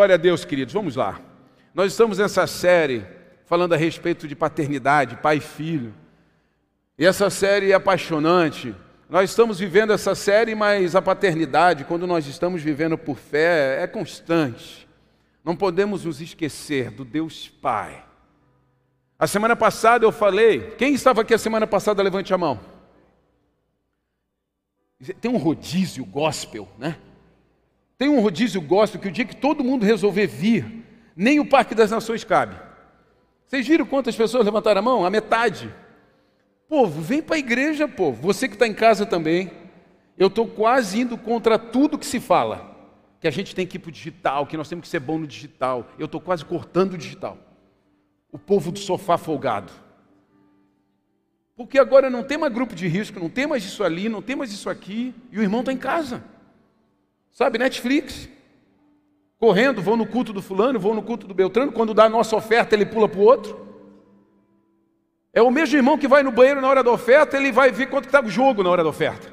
Glória a Deus, queridos. Vamos lá. Nós estamos nessa série falando a respeito de paternidade, pai e filho. E essa série é apaixonante. Nós estamos vivendo essa série, mas a paternidade, quando nós estamos vivendo por fé, é constante. Não podemos nos esquecer do Deus Pai. A semana passada eu falei, quem estava aqui a semana passada, levante a mão. Tem um rodízio gospel, né? Tem um rodízio gospel que o dia que todo mundo resolver vir, nem o Parque das Nações cabe. Vocês viram quantas pessoas levantaram a mão? A metade. Povo, vem para a igreja, povo. Você que está em casa também. Eu estou quase indo contra tudo que se fala. Que a gente tem que ir para o digital, que nós temos que ser bom no digital. Eu estou quase cortando o digital. O povo do sofá folgado. Porque agora não tem mais grupo de risco, não tem mais isso ali, não tem mais isso aqui, e o irmão está em casa. Sabe, Netflix. Correndo, vou no culto do fulano, vou no culto do Beltrano, quando dá a nossa oferta, ele pula para o outro. É o mesmo irmão que vai no banheiro na hora da oferta, ele vai ver quanto está o jogo na hora da oferta.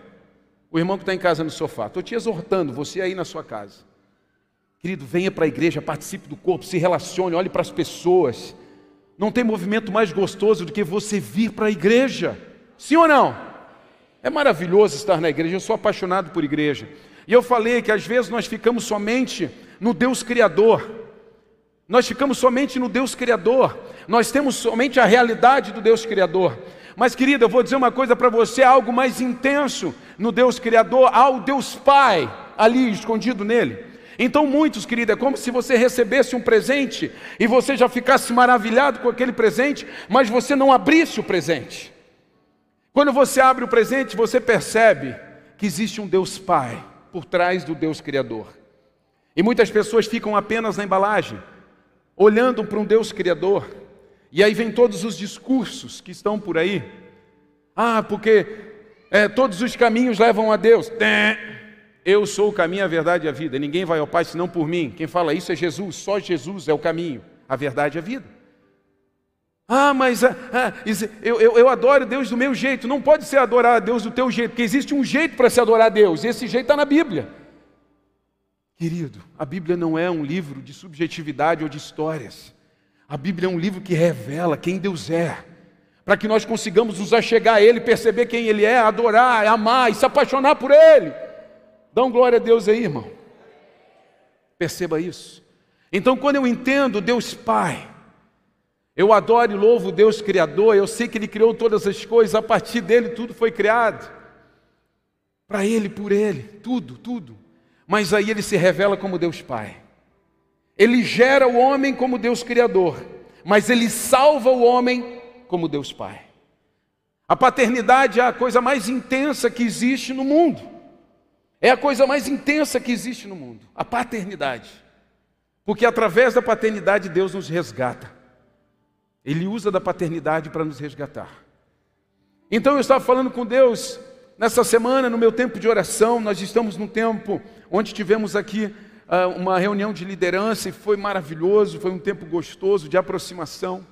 O irmão que está em casa no sofá. Estou te exortando, você aí na sua casa. Querido, venha para a igreja, participe do corpo, se relacione, olhe para as pessoas. Não tem movimento mais gostoso do que você vir para a igreja. Sim ou não? É maravilhoso estar na igreja, eu sou apaixonado por igreja. E eu falei que às vezes nós ficamos somente no Deus Criador. Nós ficamos somente no Deus Criador. Nós temos somente a realidade do Deus Criador. Mas, querida, eu vou dizer uma coisa para você: algo mais intenso no Deus Criador, há o Deus Pai ali escondido nele. Então, muitos, querida, é como se você recebesse um presente e você já ficasse maravilhado com aquele presente, mas você não abrisse o presente. Quando você abre o presente, você percebe que existe um Deus Pai por trás do Deus Criador. E muitas pessoas ficam apenas na embalagem, olhando para um Deus Criador, e aí vem todos os discursos que estão por aí. Ah, porque é, todos os caminhos levam a Deus. Eu sou o caminho, a verdade e a vida. Ninguém vai ao Pai senão por mim. Quem fala isso é Jesus. Só Jesus é o caminho, a verdade e a vida. Ah, mas ah, ah, eu, eu, eu, adoro Deus do meu jeito. Não pode ser adorar a Deus do teu jeito, porque existe um jeito para se adorar a Deus, e esse jeito está na Bíblia. Querido, a Bíblia não é um livro de subjetividade ou de histórias. A Bíblia é um livro que revela quem Deus é, para que nós consigamos nos achegar a Ele, perceber quem Ele é, adorar, amar e se apaixonar por Ele. Dão glória a Deus aí, irmão. Perceba isso. Então, quando eu entendo Deus Pai, eu adoro e louvo Deus Criador, eu sei que Ele criou todas as coisas, a partir dele tudo foi criado. Para Ele, por Ele, tudo, tudo. Mas aí Ele se revela como Deus Pai. Ele gera o homem como Deus Criador, mas Ele salva o homem como Deus Pai. A paternidade é a coisa mais intensa que existe no mundo. É a coisa mais intensa que existe no mundo, a paternidade. Porque através da paternidade Deus nos resgata. Ele usa da paternidade para nos resgatar. Então eu estava falando com Deus nessa semana, no meu tempo de oração, nós estamos num tempo onde tivemos aqui uh, uma reunião de liderança e foi maravilhoso, foi um tempo gostoso de aproximação.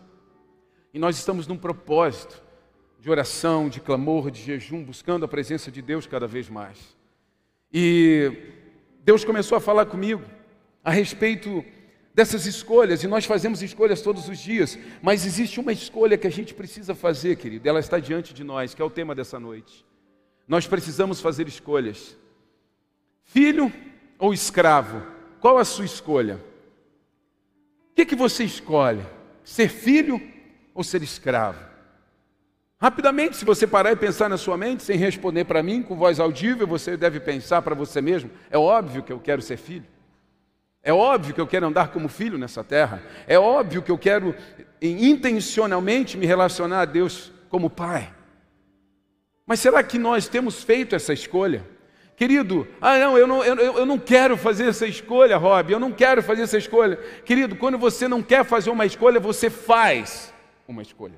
E nós estamos num propósito de oração, de clamor, de jejum, buscando a presença de Deus cada vez mais. E Deus começou a falar comigo a respeito dessas escolhas, e nós fazemos escolhas todos os dias, mas existe uma escolha que a gente precisa fazer, querido, ela está diante de nós, que é o tema dessa noite. Nós precisamos fazer escolhas. Filho ou escravo? Qual a sua escolha? O que, que você escolhe? Ser filho ou ser escravo? Rapidamente, se você parar e pensar na sua mente, sem responder para mim, com voz audível, você deve pensar para você mesmo: é óbvio que eu quero ser filho. É óbvio que eu quero andar como filho nessa terra. É óbvio que eu quero intencionalmente me relacionar a Deus como pai. Mas será que nós temos feito essa escolha? Querido, ah não, eu não, eu, eu não quero fazer essa escolha, Rob, eu não quero fazer essa escolha. Querido, quando você não quer fazer uma escolha, você faz uma escolha.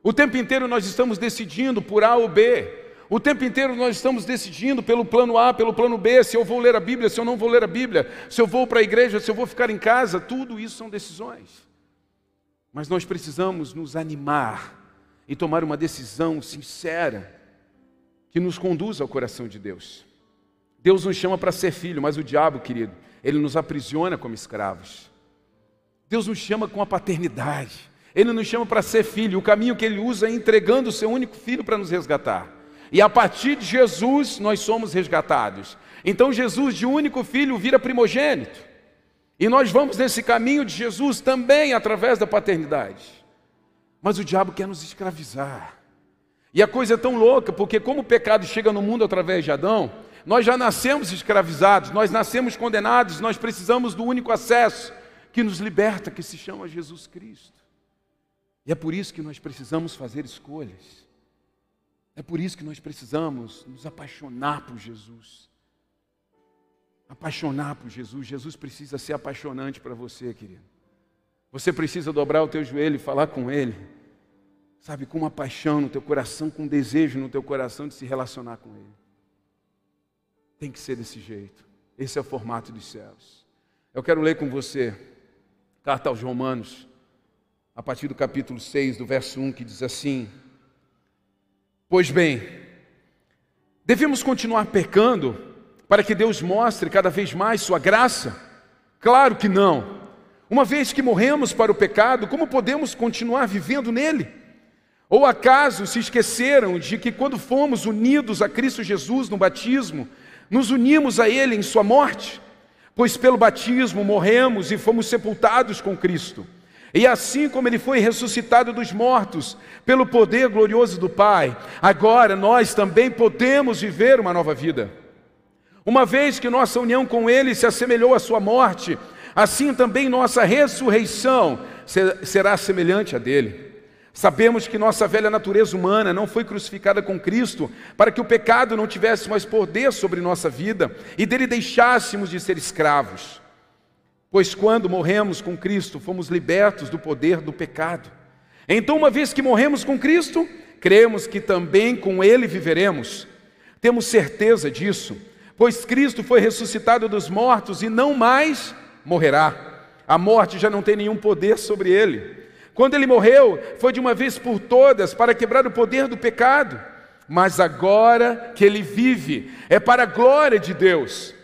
O tempo inteiro nós estamos decidindo por A ou B. O tempo inteiro nós estamos decidindo pelo plano A, pelo plano B, se eu vou ler a Bíblia, se eu não vou ler a Bíblia, se eu vou para a igreja, se eu vou ficar em casa, tudo isso são decisões. Mas nós precisamos nos animar e tomar uma decisão sincera que nos conduza ao coração de Deus. Deus nos chama para ser filho, mas o diabo, querido, ele nos aprisiona como escravos. Deus nos chama com a paternidade. Ele nos chama para ser filho. O caminho que ele usa é entregando o seu único filho para nos resgatar. E a partir de Jesus nós somos resgatados. Então Jesus, de único filho, vira primogênito. E nós vamos nesse caminho de Jesus também através da paternidade. Mas o diabo quer nos escravizar. E a coisa é tão louca, porque como o pecado chega no mundo através de Adão, nós já nascemos escravizados, nós nascemos condenados, nós precisamos do único acesso que nos liberta, que se chama Jesus Cristo. E é por isso que nós precisamos fazer escolhas. É por isso que nós precisamos nos apaixonar por Jesus. Apaixonar por Jesus. Jesus precisa ser apaixonante para você, querido. Você precisa dobrar o teu joelho e falar com Ele. Sabe, com uma paixão no teu coração, com um desejo no teu coração de se relacionar com Ele. Tem que ser desse jeito. Esse é o formato dos céus. Eu quero ler com você, carta aos Romanos, a partir do capítulo 6, do verso 1, que diz assim: Pois bem, devemos continuar pecando para que Deus mostre cada vez mais Sua graça? Claro que não. Uma vez que morremos para o pecado, como podemos continuar vivendo nele? Ou acaso se esqueceram de que quando fomos unidos a Cristo Jesus no batismo, nos unimos a Ele em Sua morte? Pois pelo batismo morremos e fomos sepultados com Cristo. E assim como ele foi ressuscitado dos mortos, pelo poder glorioso do Pai, agora nós também podemos viver uma nova vida. Uma vez que nossa união com Ele se assemelhou à Sua morte, assim também nossa ressurreição será semelhante à dele. Sabemos que nossa velha natureza humana não foi crucificada com Cristo para que o pecado não tivesse mais poder sobre nossa vida e dele deixássemos de ser escravos. Pois quando morremos com Cristo, fomos libertos do poder do pecado. Então, uma vez que morremos com Cristo, cremos que também com Ele viveremos. Temos certeza disso, pois Cristo foi ressuscitado dos mortos e não mais morrerá. A morte já não tem nenhum poder sobre ele. Quando ele morreu, foi de uma vez por todas para quebrar o poder do pecado. Mas agora que ele vive, é para a glória de Deus.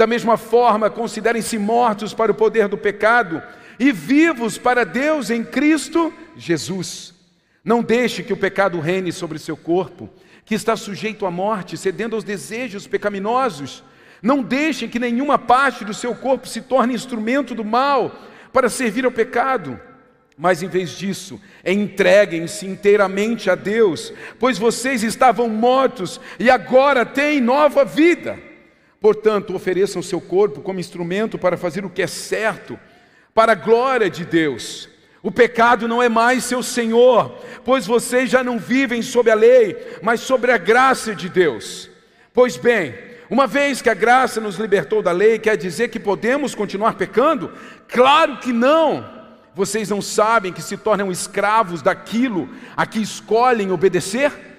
Da mesma forma, considerem-se mortos para o poder do pecado e vivos para Deus em Cristo Jesus. Não deixe que o pecado reine sobre seu corpo, que está sujeito à morte, cedendo aos desejos pecaminosos. Não deixem que nenhuma parte do seu corpo se torne instrumento do mal para servir ao pecado. Mas em vez disso, entreguem-se inteiramente a Deus, pois vocês estavam mortos e agora têm nova vida. Portanto, ofereçam seu corpo como instrumento para fazer o que é certo, para a glória de Deus. O pecado não é mais seu senhor, pois vocês já não vivem sob a lei, mas sobre a graça de Deus. Pois bem, uma vez que a graça nos libertou da lei, quer dizer que podemos continuar pecando? Claro que não. Vocês não sabem que se tornam escravos daquilo a que escolhem obedecer?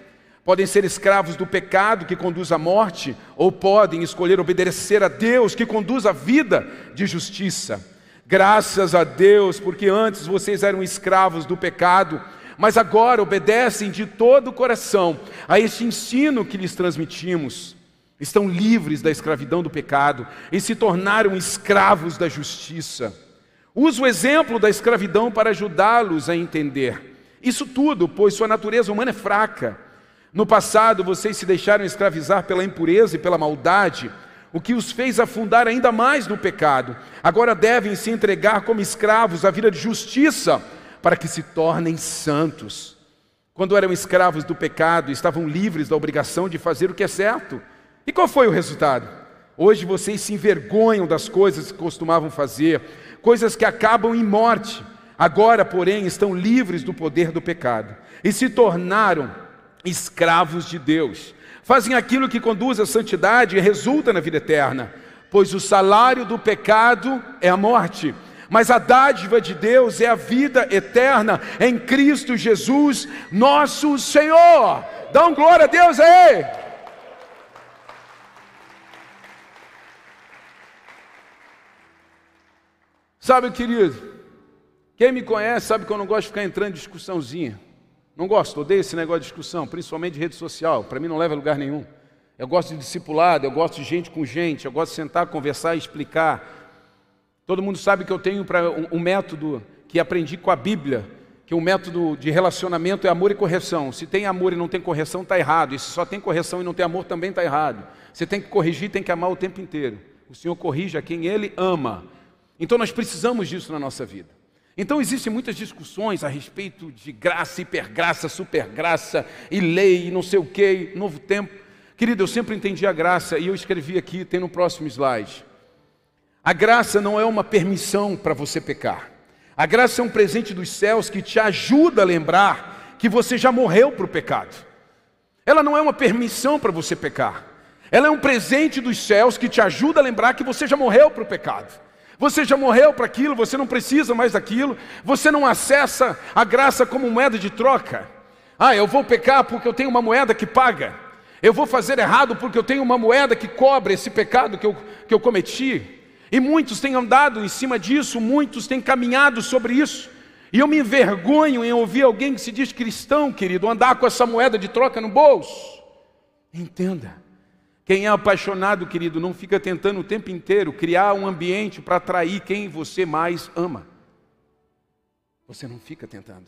Podem ser escravos do pecado que conduz à morte, ou podem escolher obedecer a Deus que conduz à vida de justiça. Graças a Deus, porque antes vocês eram escravos do pecado, mas agora obedecem de todo o coração a este ensino que lhes transmitimos. Estão livres da escravidão do pecado e se tornaram escravos da justiça. Uso o exemplo da escravidão para ajudá-los a entender. Isso tudo, pois sua natureza humana é fraca. No passado, vocês se deixaram escravizar pela impureza e pela maldade, o que os fez afundar ainda mais no pecado. Agora devem se entregar como escravos à vida de justiça, para que se tornem santos. Quando eram escravos do pecado, estavam livres da obrigação de fazer o que é certo. E qual foi o resultado? Hoje vocês se envergonham das coisas que costumavam fazer, coisas que acabam em morte. Agora, porém, estão livres do poder do pecado e se tornaram escravos de Deus. Fazem aquilo que conduz à santidade e resulta na vida eterna, pois o salário do pecado é a morte, mas a dádiva de Deus é a vida eterna em Cristo Jesus, nosso Senhor. Dá um glória a Deus aí. Sabe, querido, quem me conhece sabe que eu não gosto de ficar entrando em discussãozinha. Não gosto, odeio esse negócio de discussão, principalmente de rede social. Para mim não leva a lugar nenhum. Eu gosto de discipulado, eu gosto de gente com gente, eu gosto de sentar, conversar e explicar. Todo mundo sabe que eu tenho um, um método que aprendi com a Bíblia, que o método de relacionamento é amor e correção. Se tem amor e não tem correção, está errado. E se só tem correção e não tem amor, também está errado. Você tem que corrigir, tem que amar o tempo inteiro. O Senhor corrige a quem Ele ama. Então nós precisamos disso na nossa vida. Então existem muitas discussões a respeito de graça, hipergraça, supergraça, e lei, e não sei o que, novo tempo. Querido, eu sempre entendi a graça e eu escrevi aqui, tem no próximo slide. A graça não é uma permissão para você pecar. A graça é um presente dos céus que te ajuda a lembrar que você já morreu para o pecado. Ela não é uma permissão para você pecar. Ela é um presente dos céus que te ajuda a lembrar que você já morreu para o pecado. Você já morreu para aquilo, você não precisa mais daquilo, você não acessa a graça como moeda de troca. Ah, eu vou pecar porque eu tenho uma moeda que paga. Eu vou fazer errado porque eu tenho uma moeda que cobre esse pecado que eu, que eu cometi. E muitos têm andado em cima disso, muitos têm caminhado sobre isso. E eu me envergonho em ouvir alguém que se diz cristão, querido, andar com essa moeda de troca no bolso. Entenda. Quem é apaixonado, querido, não fica tentando o tempo inteiro criar um ambiente para atrair quem você mais ama. Você não fica tentando.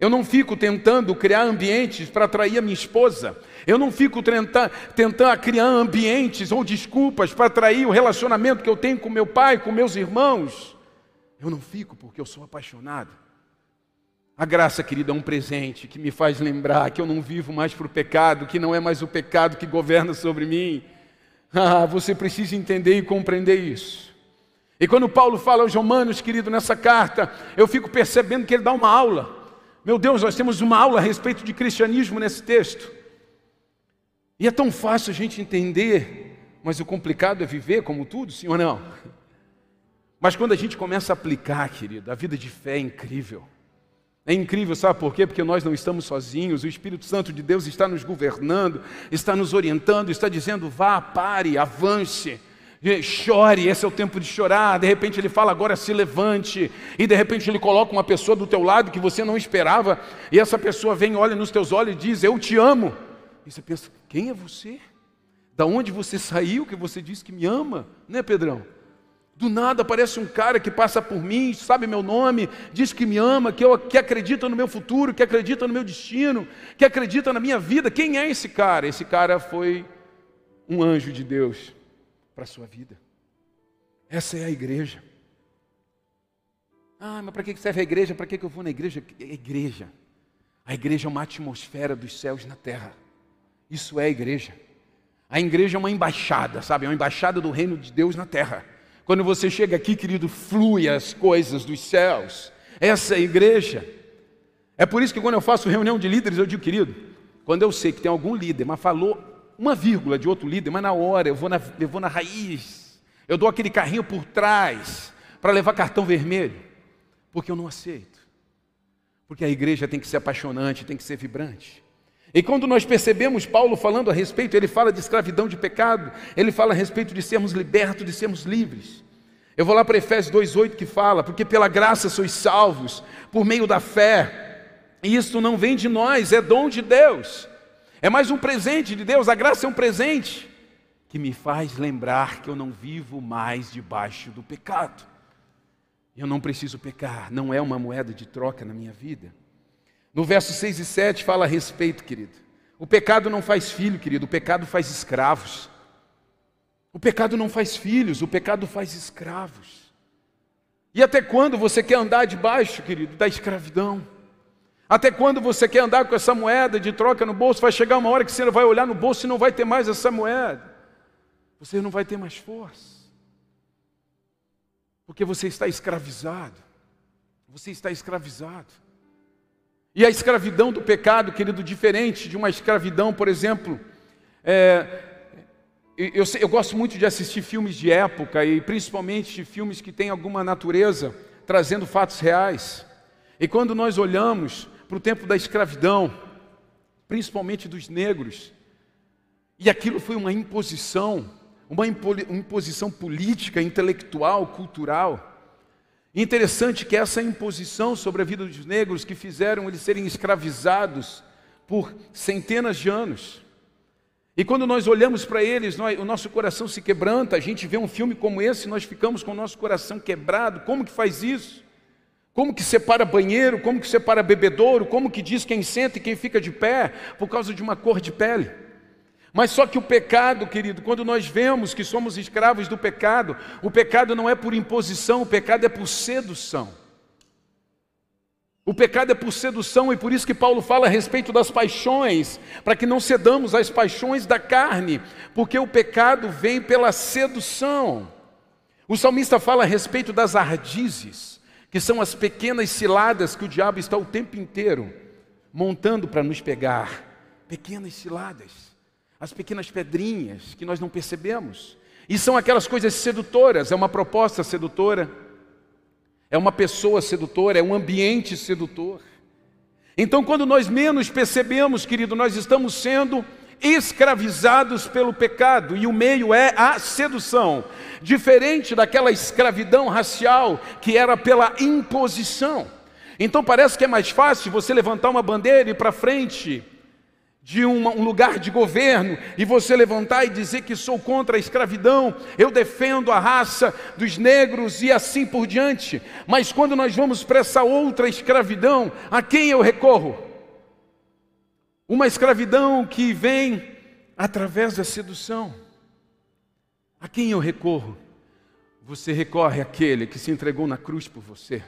Eu não fico tentando criar ambientes para atrair a minha esposa. Eu não fico tentando, tentando criar ambientes ou desculpas para atrair o relacionamento que eu tenho com meu pai, com meus irmãos. Eu não fico porque eu sou apaixonado. A graça, querida, é um presente que me faz lembrar que eu não vivo mais para o pecado, que não é mais o pecado que governa sobre mim. Ah, você precisa entender e compreender isso. E quando Paulo fala aos Romanos, querido, nessa carta, eu fico percebendo que ele dá uma aula. Meu Deus, nós temos uma aula a respeito de cristianismo nesse texto. E é tão fácil a gente entender, mas o complicado é viver como tudo, sim ou não? Mas quando a gente começa a aplicar, querido, a vida de fé é incrível. É incrível, sabe por quê? Porque nós não estamos sozinhos, o Espírito Santo de Deus está nos governando, está nos orientando, está dizendo: vá, pare, avance chore, esse é o tempo de chorar. De repente ele fala agora se levante, e de repente ele coloca uma pessoa do teu lado que você não esperava, e essa pessoa vem, olha nos teus olhos e diz: Eu te amo. E você pensa: Quem é você? Da onde você saiu que você disse que me ama? Né, Pedrão? Do nada aparece um cara que passa por mim, sabe meu nome, diz que me ama, que, eu, que acredita no meu futuro, que acredita no meu destino, que acredita na minha vida. Quem é esse cara? Esse cara foi um anjo de Deus para a sua vida. Essa é a igreja. Ah, mas para que serve a igreja? Para que eu vou na igreja? A igreja. A igreja é uma atmosfera dos céus na terra. Isso é a igreja. A igreja é uma embaixada, sabe? É uma embaixada do reino de Deus na terra. Quando você chega aqui, querido, flui as coisas dos céus. Essa é a igreja. É por isso que quando eu faço reunião de líderes, eu digo, querido, quando eu sei que tem algum líder, mas falou uma vírgula de outro líder, mas na hora eu vou na, eu vou na raiz. Eu dou aquele carrinho por trás para levar cartão vermelho, porque eu não aceito. Porque a igreja tem que ser apaixonante, tem que ser vibrante. E quando nós percebemos Paulo falando a respeito, ele fala de escravidão de pecado, ele fala a respeito de sermos libertos, de sermos livres. Eu vou lá para Efésios 2,8 que fala, porque pela graça sois salvos, por meio da fé, e isto não vem de nós, é dom de Deus. É mais um presente de Deus, a graça é um presente que me faz lembrar que eu não vivo mais debaixo do pecado. Eu não preciso pecar, não é uma moeda de troca na minha vida. No verso 6 e 7 fala a respeito, querido. O pecado não faz filho, querido, o pecado faz escravos. O pecado não faz filhos, o pecado faz escravos. E até quando você quer andar debaixo, querido, da escravidão? Até quando você quer andar com essa moeda de troca no bolso? Vai chegar uma hora que você vai olhar no bolso e não vai ter mais essa moeda. Você não vai ter mais força. Porque você está escravizado. Você está escravizado. E a escravidão do pecado, querido, diferente de uma escravidão, por exemplo, é, eu, eu, gosto muito de assistir filmes de época e principalmente filmes que têm alguma natureza trazendo fatos reais. E quando nós olhamos para o tempo da escravidão, principalmente dos negros. E aquilo foi uma imposição, uma imposição política, intelectual, cultural. Interessante que essa imposição sobre a vida dos negros que fizeram eles serem escravizados por centenas de anos. E quando nós olhamos para eles, nós, o nosso coração se quebranta, a gente vê um filme como esse, nós ficamos com o nosso coração quebrado. Como que faz isso? Como que separa banheiro, como que separa bebedouro, como que diz quem senta e quem fica de pé por causa de uma cor de pele? Mas só que o pecado, querido, quando nós vemos que somos escravos do pecado, o pecado não é por imposição, o pecado é por sedução. O pecado é por sedução e por isso que Paulo fala a respeito das paixões, para que não cedamos às paixões da carne, porque o pecado vem pela sedução. O salmista fala a respeito das ardizes, que são as pequenas ciladas que o diabo está o tempo inteiro montando para nos pegar. Pequenas ciladas, as pequenas pedrinhas que nós não percebemos. E são aquelas coisas sedutoras, é uma proposta sedutora é uma pessoa sedutora, é um ambiente sedutor. Então, quando nós menos percebemos, querido, nós estamos sendo escravizados pelo pecado e o meio é a sedução, diferente daquela escravidão racial que era pela imposição. Então parece que é mais fácil você levantar uma bandeira e ir para frente de uma, um lugar de governo e você levantar e dizer que sou contra a escravidão, eu defendo a raça dos negros e assim por diante. Mas quando nós vamos para essa outra escravidão, a quem eu recorro? Uma escravidão que vem através da sedução. A quem eu recorro? Você recorre àquele que se entregou na cruz por você.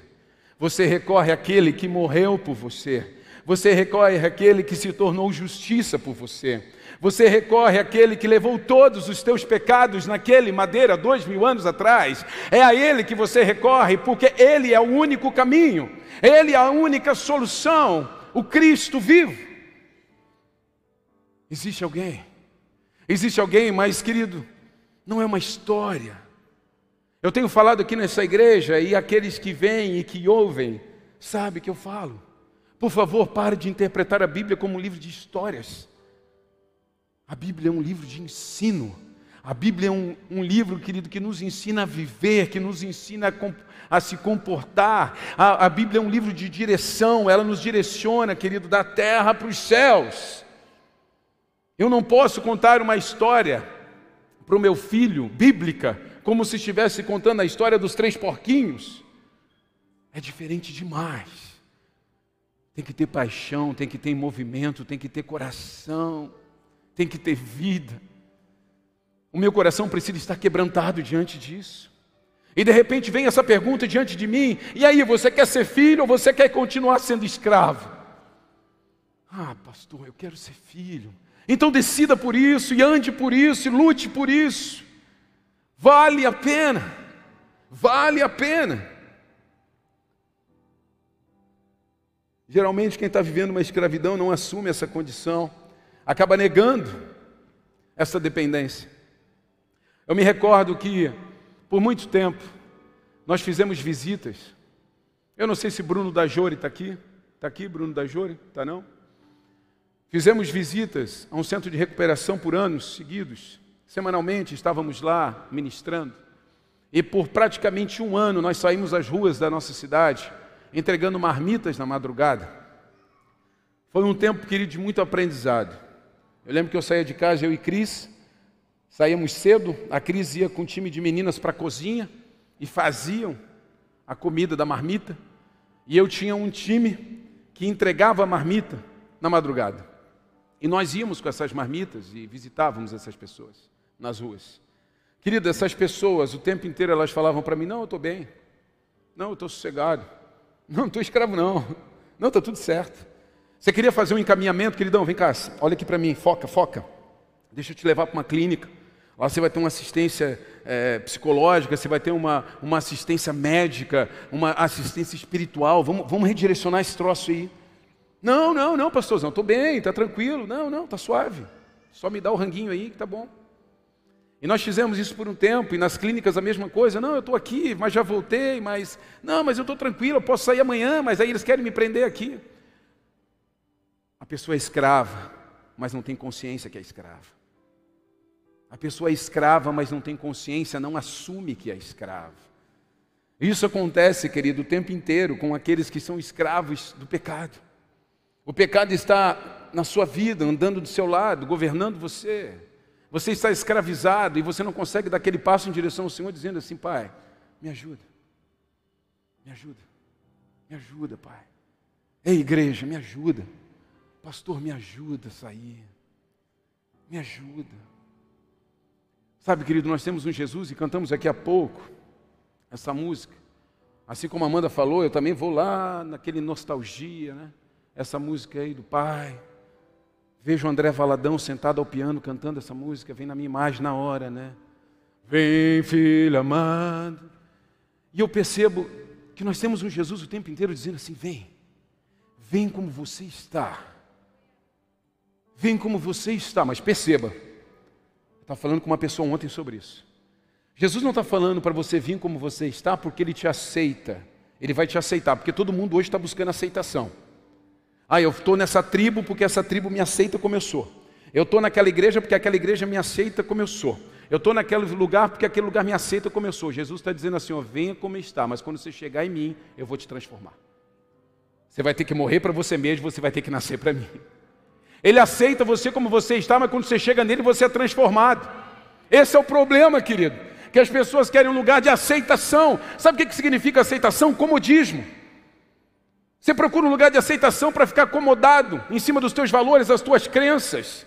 Você recorre àquele que morreu por você. Você recorre àquele que se tornou justiça por você. Você recorre àquele que levou todos os teus pecados naquele madeira dois mil anos atrás. É a Ele que você recorre, porque Ele é o único caminho, Ele é a única solução, o Cristo vivo. Existe alguém? Existe alguém, mas querido, não é uma história. Eu tenho falado aqui nessa igreja e aqueles que vêm e que ouvem, sabe que eu falo. Por favor, pare de interpretar a Bíblia como um livro de histórias. A Bíblia é um livro de ensino. A Bíblia é um, um livro, querido, que nos ensina a viver, que nos ensina a, a se comportar. A, a Bíblia é um livro de direção, ela nos direciona, querido, da terra para os céus. Eu não posso contar uma história para o meu filho, bíblica, como se estivesse contando a história dos três porquinhos. É diferente demais. Tem que ter paixão, tem que ter movimento, tem que ter coração, tem que ter vida. O meu coração precisa estar quebrantado diante disso. E de repente vem essa pergunta diante de mim: e aí, você quer ser filho ou você quer continuar sendo escravo? Ah, pastor, eu quero ser filho. Então decida por isso, e ande por isso, e lute por isso. Vale a pena, vale a pena. Geralmente, quem está vivendo uma escravidão não assume essa condição, acaba negando essa dependência. Eu me recordo que, por muito tempo, nós fizemos visitas. Eu não sei se Bruno da Jore está aqui. Está aqui, Bruno da Jore? Está não? Fizemos visitas a um centro de recuperação por anos seguidos. Semanalmente estávamos lá ministrando. E por praticamente um ano nós saímos às ruas da nossa cidade entregando marmitas na madrugada. Foi um tempo, querido, de muito aprendizado. Eu lembro que eu saía de casa, eu e Cris, saíamos cedo, a Cris ia com um time de meninas para a cozinha e faziam a comida da marmita, e eu tinha um time que entregava a marmita na madrugada. E nós íamos com essas marmitas e visitávamos essas pessoas nas ruas. Querida, essas pessoas, o tempo inteiro elas falavam para mim: Não, eu estou bem. Não, eu estou sossegado. Não, estou escravo, não. Não, está tudo certo. Você queria fazer um encaminhamento, queridão? Vem cá, olha aqui para mim, foca, foca. Deixa eu te levar para uma clínica. Lá você vai ter uma assistência é, psicológica, você vai ter uma, uma assistência médica, uma assistência espiritual. Vamos, vamos redirecionar esse troço aí. Não, não, não, pastorzão, estou bem, está tranquilo. Não, não, está suave. Só me dá o ranguinho aí que está bom. E nós fizemos isso por um tempo, e nas clínicas a mesma coisa. Não, eu estou aqui, mas já voltei, mas. Não, mas eu estou tranquilo, eu posso sair amanhã, mas aí eles querem me prender aqui. A pessoa é escrava, mas não tem consciência que é escrava. A pessoa é escrava, mas não tem consciência, não assume que é escrava. Isso acontece, querido, o tempo inteiro com aqueles que são escravos do pecado. O pecado está na sua vida, andando do seu lado, governando você. Você está escravizado e você não consegue dar aquele passo em direção ao Senhor, dizendo assim: Pai, me ajuda, me ajuda, me ajuda, Pai. Ei, igreja, me ajuda. Pastor, me ajuda a sair. Me ajuda. Sabe, querido, nós temos um Jesus e cantamos aqui há pouco essa música. Assim como a Amanda falou, eu também vou lá naquele nostalgia, né? Essa música aí do Pai. Vejo o André Valadão sentado ao piano cantando essa música, vem na minha imagem na hora, né? Vem, filho amado. E eu percebo que nós temos um Jesus o tempo inteiro dizendo assim: vem, vem como você está. Vem como você está, mas perceba, está falando com uma pessoa ontem sobre isso. Jesus não está falando para você vir como você está porque ele te aceita. Ele vai te aceitar, porque todo mundo hoje está buscando aceitação. Ah, eu estou nessa tribo porque essa tribo me aceita como eu sou. Eu estou naquela igreja porque aquela igreja me aceita como eu sou. Eu estou naquele lugar porque aquele lugar me aceita como eu sou. Jesus está dizendo assim: ó, venha como está, mas quando você chegar em mim, eu vou te transformar. Você vai ter que morrer para você mesmo, você vai ter que nascer para mim. Ele aceita você como você está, mas quando você chega nele, você é transformado. Esse é o problema, querido. Que as pessoas querem um lugar de aceitação. Sabe o que significa aceitação? Comodismo. Você procura um lugar de aceitação para ficar acomodado em cima dos teus valores, das tuas crenças.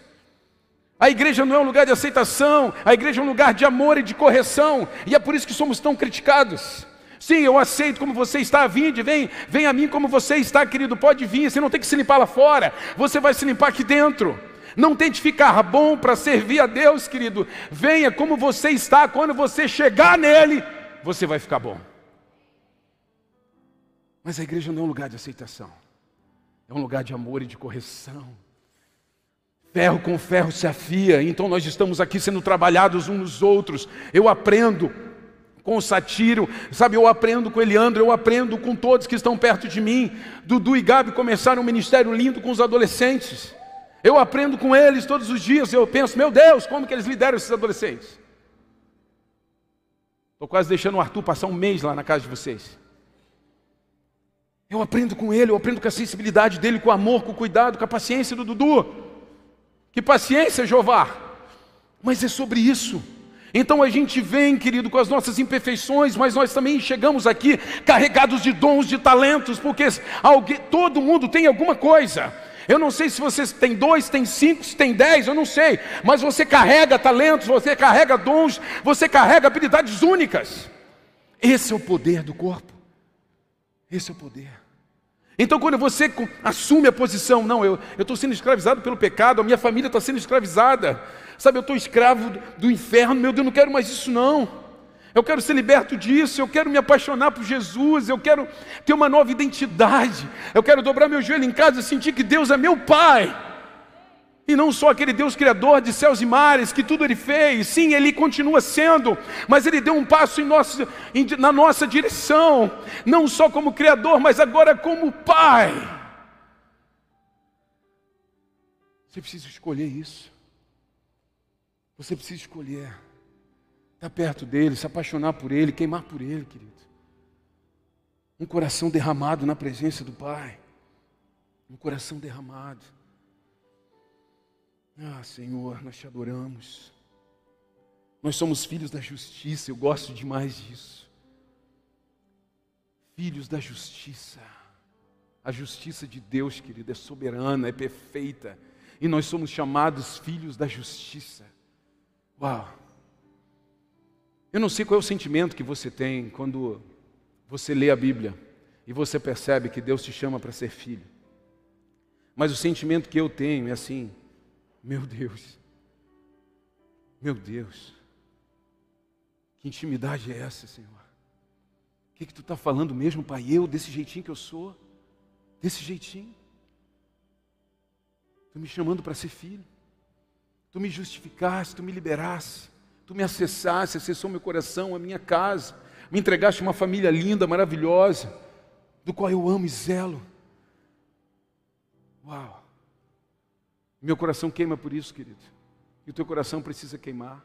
A igreja não é um lugar de aceitação, a igreja é um lugar de amor e de correção, e é por isso que somos tão criticados. Sim, eu aceito como você está, vinde, vem, vem a mim como você está, querido, pode vir, você não tem que se limpar lá fora, você vai se limpar aqui dentro. Não tente ficar bom para servir a Deus, querido. Venha como você está, quando você chegar nele, você vai ficar bom. Mas a igreja não é um lugar de aceitação, é um lugar de amor e de correção. Ferro com ferro se afia, então nós estamos aqui sendo trabalhados uns nos outros. Eu aprendo com o Satiro, sabe, eu aprendo com Eliandro, eu aprendo com todos que estão perto de mim. Dudu e Gabi começaram um ministério lindo com os adolescentes. Eu aprendo com eles todos os dias, eu penso, meu Deus, como que eles lideram esses adolescentes? Estou quase deixando o Arthur passar um mês lá na casa de vocês. Eu aprendo com ele, eu aprendo com a sensibilidade dele, com o amor, com o cuidado, com a paciência do Dudu. Que paciência, Jeová! Mas é sobre isso. Então a gente vem, querido, com as nossas imperfeições, mas nós também chegamos aqui carregados de dons, de talentos, porque alguém, todo mundo tem alguma coisa. Eu não sei se você tem dois, tem cinco, se tem dez, eu não sei, mas você carrega talentos, você carrega dons, você carrega habilidades únicas. Esse é o poder do corpo. Esse é o poder. Então, quando você assume a posição, não, eu estou sendo escravizado pelo pecado, a minha família está sendo escravizada, sabe, eu estou escravo do inferno, meu Deus, não quero mais isso, não. Eu quero ser liberto disso, eu quero me apaixonar por Jesus, eu quero ter uma nova identidade, eu quero dobrar meu joelho em casa e sentir que Deus é meu Pai. E não só aquele Deus criador de céus e mares, que tudo ele fez, sim, ele continua sendo, mas ele deu um passo em nosso, em, na nossa direção, não só como criador, mas agora como Pai. Você precisa escolher isso. Você precisa escolher estar perto dele, se apaixonar por ele, queimar por ele, querido. Um coração derramado na presença do Pai. Um coração derramado. Ah, Senhor, nós te adoramos. Nós somos filhos da justiça, eu gosto demais disso. Filhos da justiça. A justiça de Deus, querido, é soberana, é perfeita. E nós somos chamados filhos da justiça. Uau! Eu não sei qual é o sentimento que você tem quando você lê a Bíblia e você percebe que Deus te chama para ser filho. Mas o sentimento que eu tenho é assim: meu Deus, meu Deus, que intimidade é essa, Senhor? O que, que tu está falando mesmo, Pai? Eu, desse jeitinho que eu sou, desse jeitinho? Tu me chamando para ser filho, tu me justificaste, tu me liberaste, tu me acessaste, acessou meu coração, a minha casa, me entregaste uma família linda, maravilhosa, do qual eu amo e zelo. Uau! Meu coração queima por isso, querido. E o teu coração precisa queimar.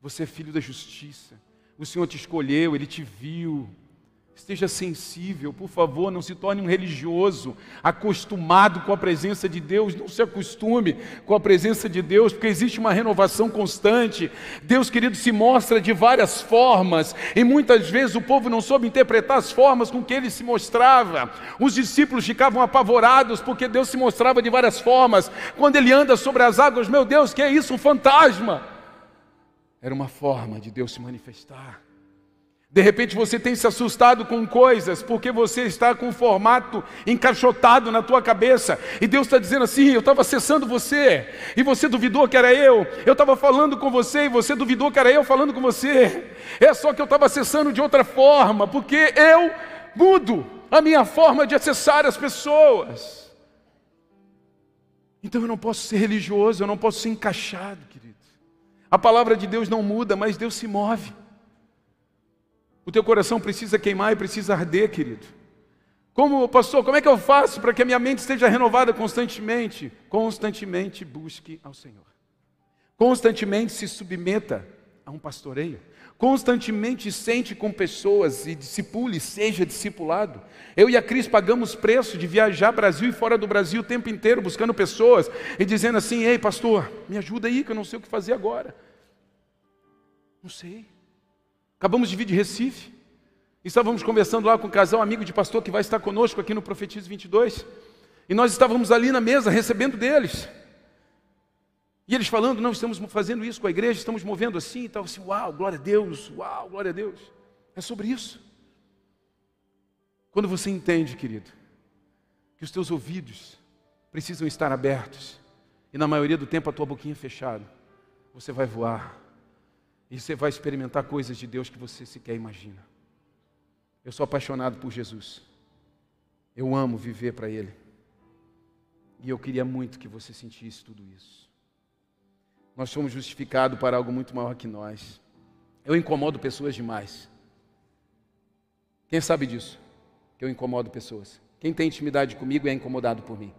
Você é filho da justiça. O Senhor te escolheu, Ele te viu. Esteja sensível, por favor, não se torne um religioso acostumado com a presença de Deus, não se acostume com a presença de Deus, porque existe uma renovação constante. Deus, querido, se mostra de várias formas, e muitas vezes o povo não soube interpretar as formas com que ele se mostrava. Os discípulos ficavam apavorados porque Deus se mostrava de várias formas. Quando ele anda sobre as águas, meu Deus, que é isso? Um fantasma. Era uma forma de Deus se manifestar. De repente você tem se assustado com coisas porque você está com o formato encaixotado na tua cabeça e Deus está dizendo assim: eu estava acessando você e você duvidou que era eu. Eu estava falando com você e você duvidou que era eu falando com você. É só que eu estava acessando de outra forma porque eu mudo a minha forma de acessar as pessoas. Então eu não posso ser religioso, eu não posso ser encaixado, querido. A palavra de Deus não muda, mas Deus se move. O teu coração precisa queimar e precisa arder, querido. Como, pastor, como é que eu faço para que a minha mente esteja renovada constantemente? Constantemente busque ao Senhor. Constantemente se submeta a um pastoreio. Constantemente sente com pessoas e discipule, seja discipulado. Eu e a Cris pagamos preço de viajar Brasil e fora do Brasil o tempo inteiro buscando pessoas e dizendo assim: "Ei, pastor, me ajuda aí que eu não sei o que fazer agora". Não sei. Acabamos de vir de Recife. Estávamos conversando lá com um casal amigo de pastor que vai estar conosco aqui no Profetizo 22. E nós estávamos ali na mesa recebendo deles. E eles falando, não, estamos fazendo isso com a igreja, estamos movendo assim e tal. Assim, uau, glória a Deus, uau, glória a Deus. É sobre isso. Quando você entende, querido, que os teus ouvidos precisam estar abertos, e na maioria do tempo a tua boquinha fechada, você vai voar e você vai experimentar coisas de Deus que você sequer imagina. Eu sou apaixonado por Jesus. Eu amo viver para Ele. E eu queria muito que você sentisse tudo isso. Nós somos justificados para algo muito maior que nós. Eu incomodo pessoas demais. Quem sabe disso? Que eu incomodo pessoas. Quem tem intimidade comigo é incomodado por mim.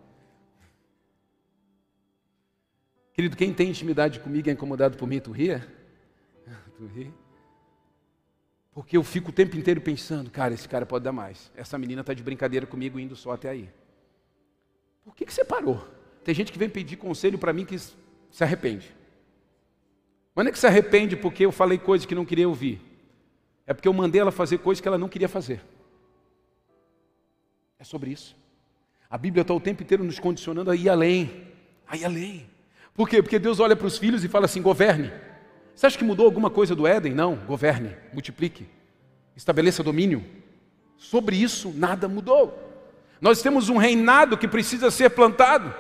Querido, quem tem intimidade comigo é incomodado por mim, tu ria? Porque eu fico o tempo inteiro pensando, cara, esse cara pode dar mais. Essa menina está de brincadeira comigo indo só até aí. Por que, que você parou? Tem gente que vem pedir conselho para mim que se arrepende. Mas não é que se arrepende porque eu falei coisas que não queria ouvir. É porque eu mandei ela fazer coisas que ela não queria fazer. É sobre isso. A Bíblia está o tempo inteiro nos condicionando a ir além. A ir além. Por quê? Porque Deus olha para os filhos e fala assim: governe. Você acha que mudou alguma coisa do Éden? Não. Governe, multiplique, estabeleça domínio. Sobre isso, nada mudou. Nós temos um reinado que precisa ser plantado.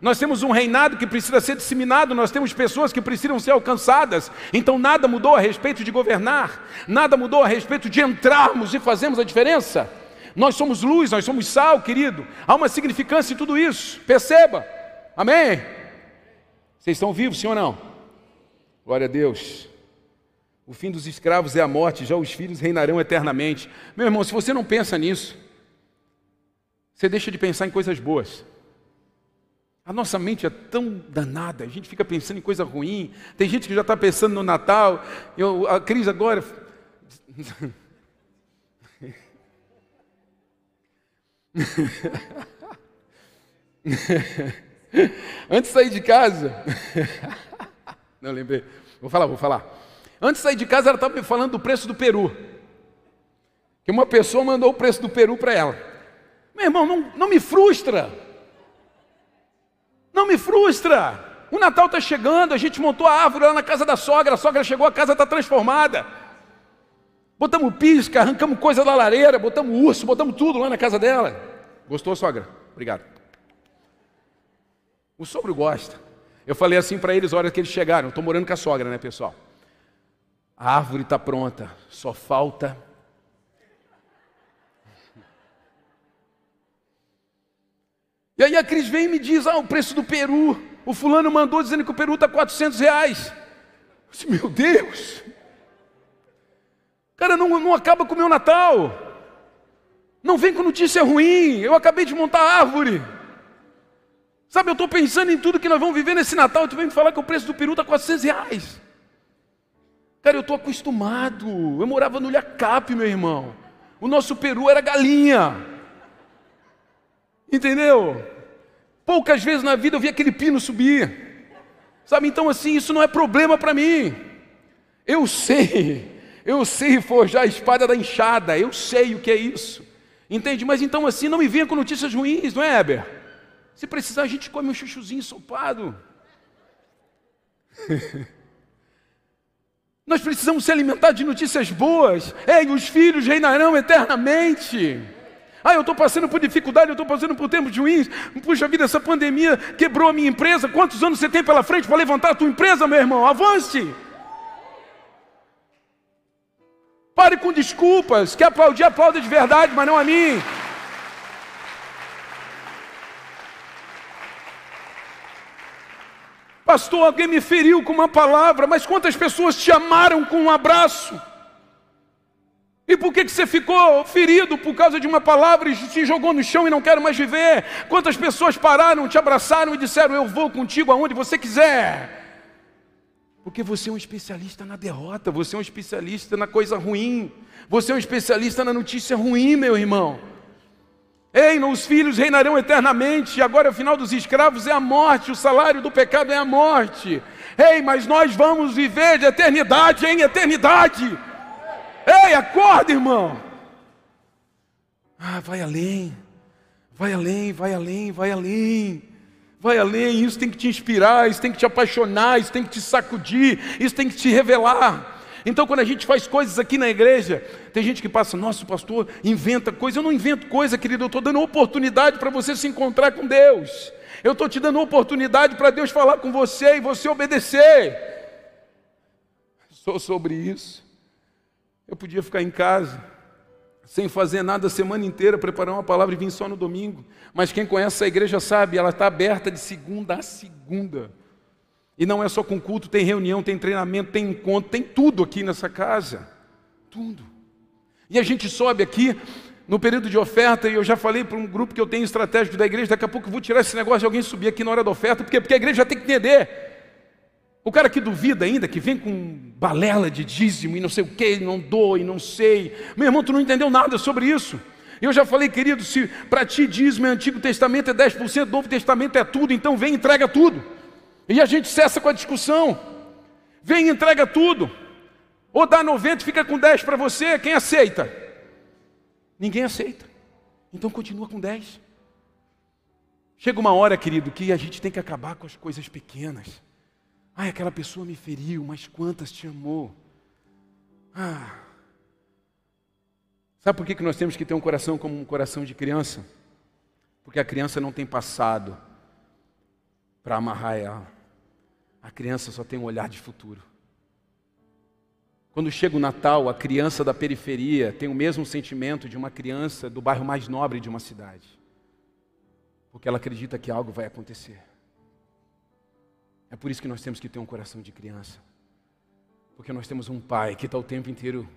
Nós temos um reinado que precisa ser disseminado, nós temos pessoas que precisam ser alcançadas. Então nada mudou a respeito de governar, nada mudou a respeito de entrarmos e fazermos a diferença. Nós somos luz, nós somos sal, querido. Há uma significância em tudo isso. Perceba. Amém? Vocês estão vivos, sim ou não? Glória a Deus. O fim dos escravos é a morte, já os filhos reinarão eternamente. Meu irmão, se você não pensa nisso, você deixa de pensar em coisas boas. A nossa mente é tão danada, a gente fica pensando em coisa ruim. Tem gente que já está pensando no Natal. Eu, a crise agora. Antes de sair de casa. Não lembrei. Vou falar, vou falar. Antes de sair de casa, ela estava me falando do preço do peru. Que uma pessoa mandou o preço do peru para ela. Meu irmão, não, não me frustra. Não me frustra. O Natal está chegando, a gente montou a árvore lá na casa da sogra, a sogra chegou, a casa está transformada. Botamos pisca, arrancamos coisa da lareira, botamos urso, botamos tudo lá na casa dela. Gostou, sogra? Obrigado. O sogro gosta. Eu falei assim para eles, a hora que eles chegaram, estou morando com a sogra, né, pessoal? A árvore está pronta, só falta. E aí a Cris vem e me diz: ah, o preço do peru. O fulano mandou dizendo que o peru está 400 reais. Eu disse, meu Deus! Cara, não, não acaba com o meu Natal. Não vem com notícia ruim. Eu acabei de montar a árvore. Sabe, eu estou pensando em tudo que nós vamos viver nesse Natal e tu vem me falar que o preço do peru está 400 reais. Cara, eu estou acostumado. Eu morava no Lhacap, meu irmão. O nosso peru era galinha. Entendeu? Poucas vezes na vida eu vi aquele pino subir. Sabe, então assim, isso não é problema para mim. Eu sei, eu sei forjar a espada da enxada, eu sei o que é isso. Entende? Mas então assim, não me venha com notícias ruins, não é, Heber? Se precisar, a gente come um chuchuzinho ensopado. Nós precisamos se alimentar de notícias boas. Ei, os filhos reinarão eternamente. Ah, eu estou passando por dificuldade, eu estou passando por tempos ruins. Puxa vida, essa pandemia quebrou a minha empresa. Quantos anos você tem pela frente para levantar a tua empresa, meu irmão? Avance! Pare com desculpas. Quer aplaudir, aplauda de verdade, mas não a mim. Pastor, alguém me feriu com uma palavra, mas quantas pessoas te amaram com um abraço? E por que, que você ficou ferido por causa de uma palavra e se jogou no chão e não quer mais viver? Quantas pessoas pararam, te abraçaram e disseram: Eu vou contigo aonde você quiser? Porque você é um especialista na derrota, você é um especialista na coisa ruim, você é um especialista na notícia ruim, meu irmão. Ei, os filhos reinarão eternamente, agora o final dos escravos é a morte, o salário do pecado é a morte. Ei, mas nós vamos viver de eternidade em eternidade. Ei, acorda, irmão. Ah, vai além, vai além, vai além, vai além. Vai além, isso tem que te inspirar, isso tem que te apaixonar, isso tem que te sacudir, isso tem que te revelar. Então, quando a gente faz coisas aqui na igreja, tem gente que passa, nossa, pastor, inventa coisa. Eu não invento coisa, querido, eu estou dando oportunidade para você se encontrar com Deus. Eu estou te dando oportunidade para Deus falar com você e você obedecer. Sou sobre isso. Eu podia ficar em casa, sem fazer nada a semana inteira, preparar uma palavra e vir só no domingo. Mas quem conhece a igreja sabe, ela está aberta de segunda a segunda. E não é só com culto, tem reunião, tem treinamento, tem encontro, tem tudo aqui nessa casa. Tudo. E a gente sobe aqui no período de oferta, e eu já falei para um grupo que eu tenho estratégico da igreja, daqui a pouco eu vou tirar esse negócio de alguém subir aqui na hora da oferta, porque, porque a igreja já tem que entender. O cara que duvida ainda, que vem com balela de dízimo e não sei o que, não dou e não sei. Meu irmão, tu não entendeu nada sobre isso. Eu já falei, querido, se para ti dízimo é Antigo Testamento é 10%, Novo Testamento é tudo, então vem e entrega tudo. E a gente cessa com a discussão. Vem e entrega tudo. Ou dá 90 e fica com 10 para você, quem aceita? Ninguém aceita. Então continua com 10. Chega uma hora, querido, que a gente tem que acabar com as coisas pequenas. Ai, aquela pessoa me feriu, mas quantas te amou? Ah. Sabe por que nós temos que ter um coração como um coração de criança? Porque a criança não tem passado para amarrar ela. A criança só tem um olhar de futuro. Quando chega o Natal, a criança da periferia tem o mesmo sentimento de uma criança do bairro mais nobre de uma cidade. Porque ela acredita que algo vai acontecer. É por isso que nós temos que ter um coração de criança. Porque nós temos um pai que está o tempo inteiro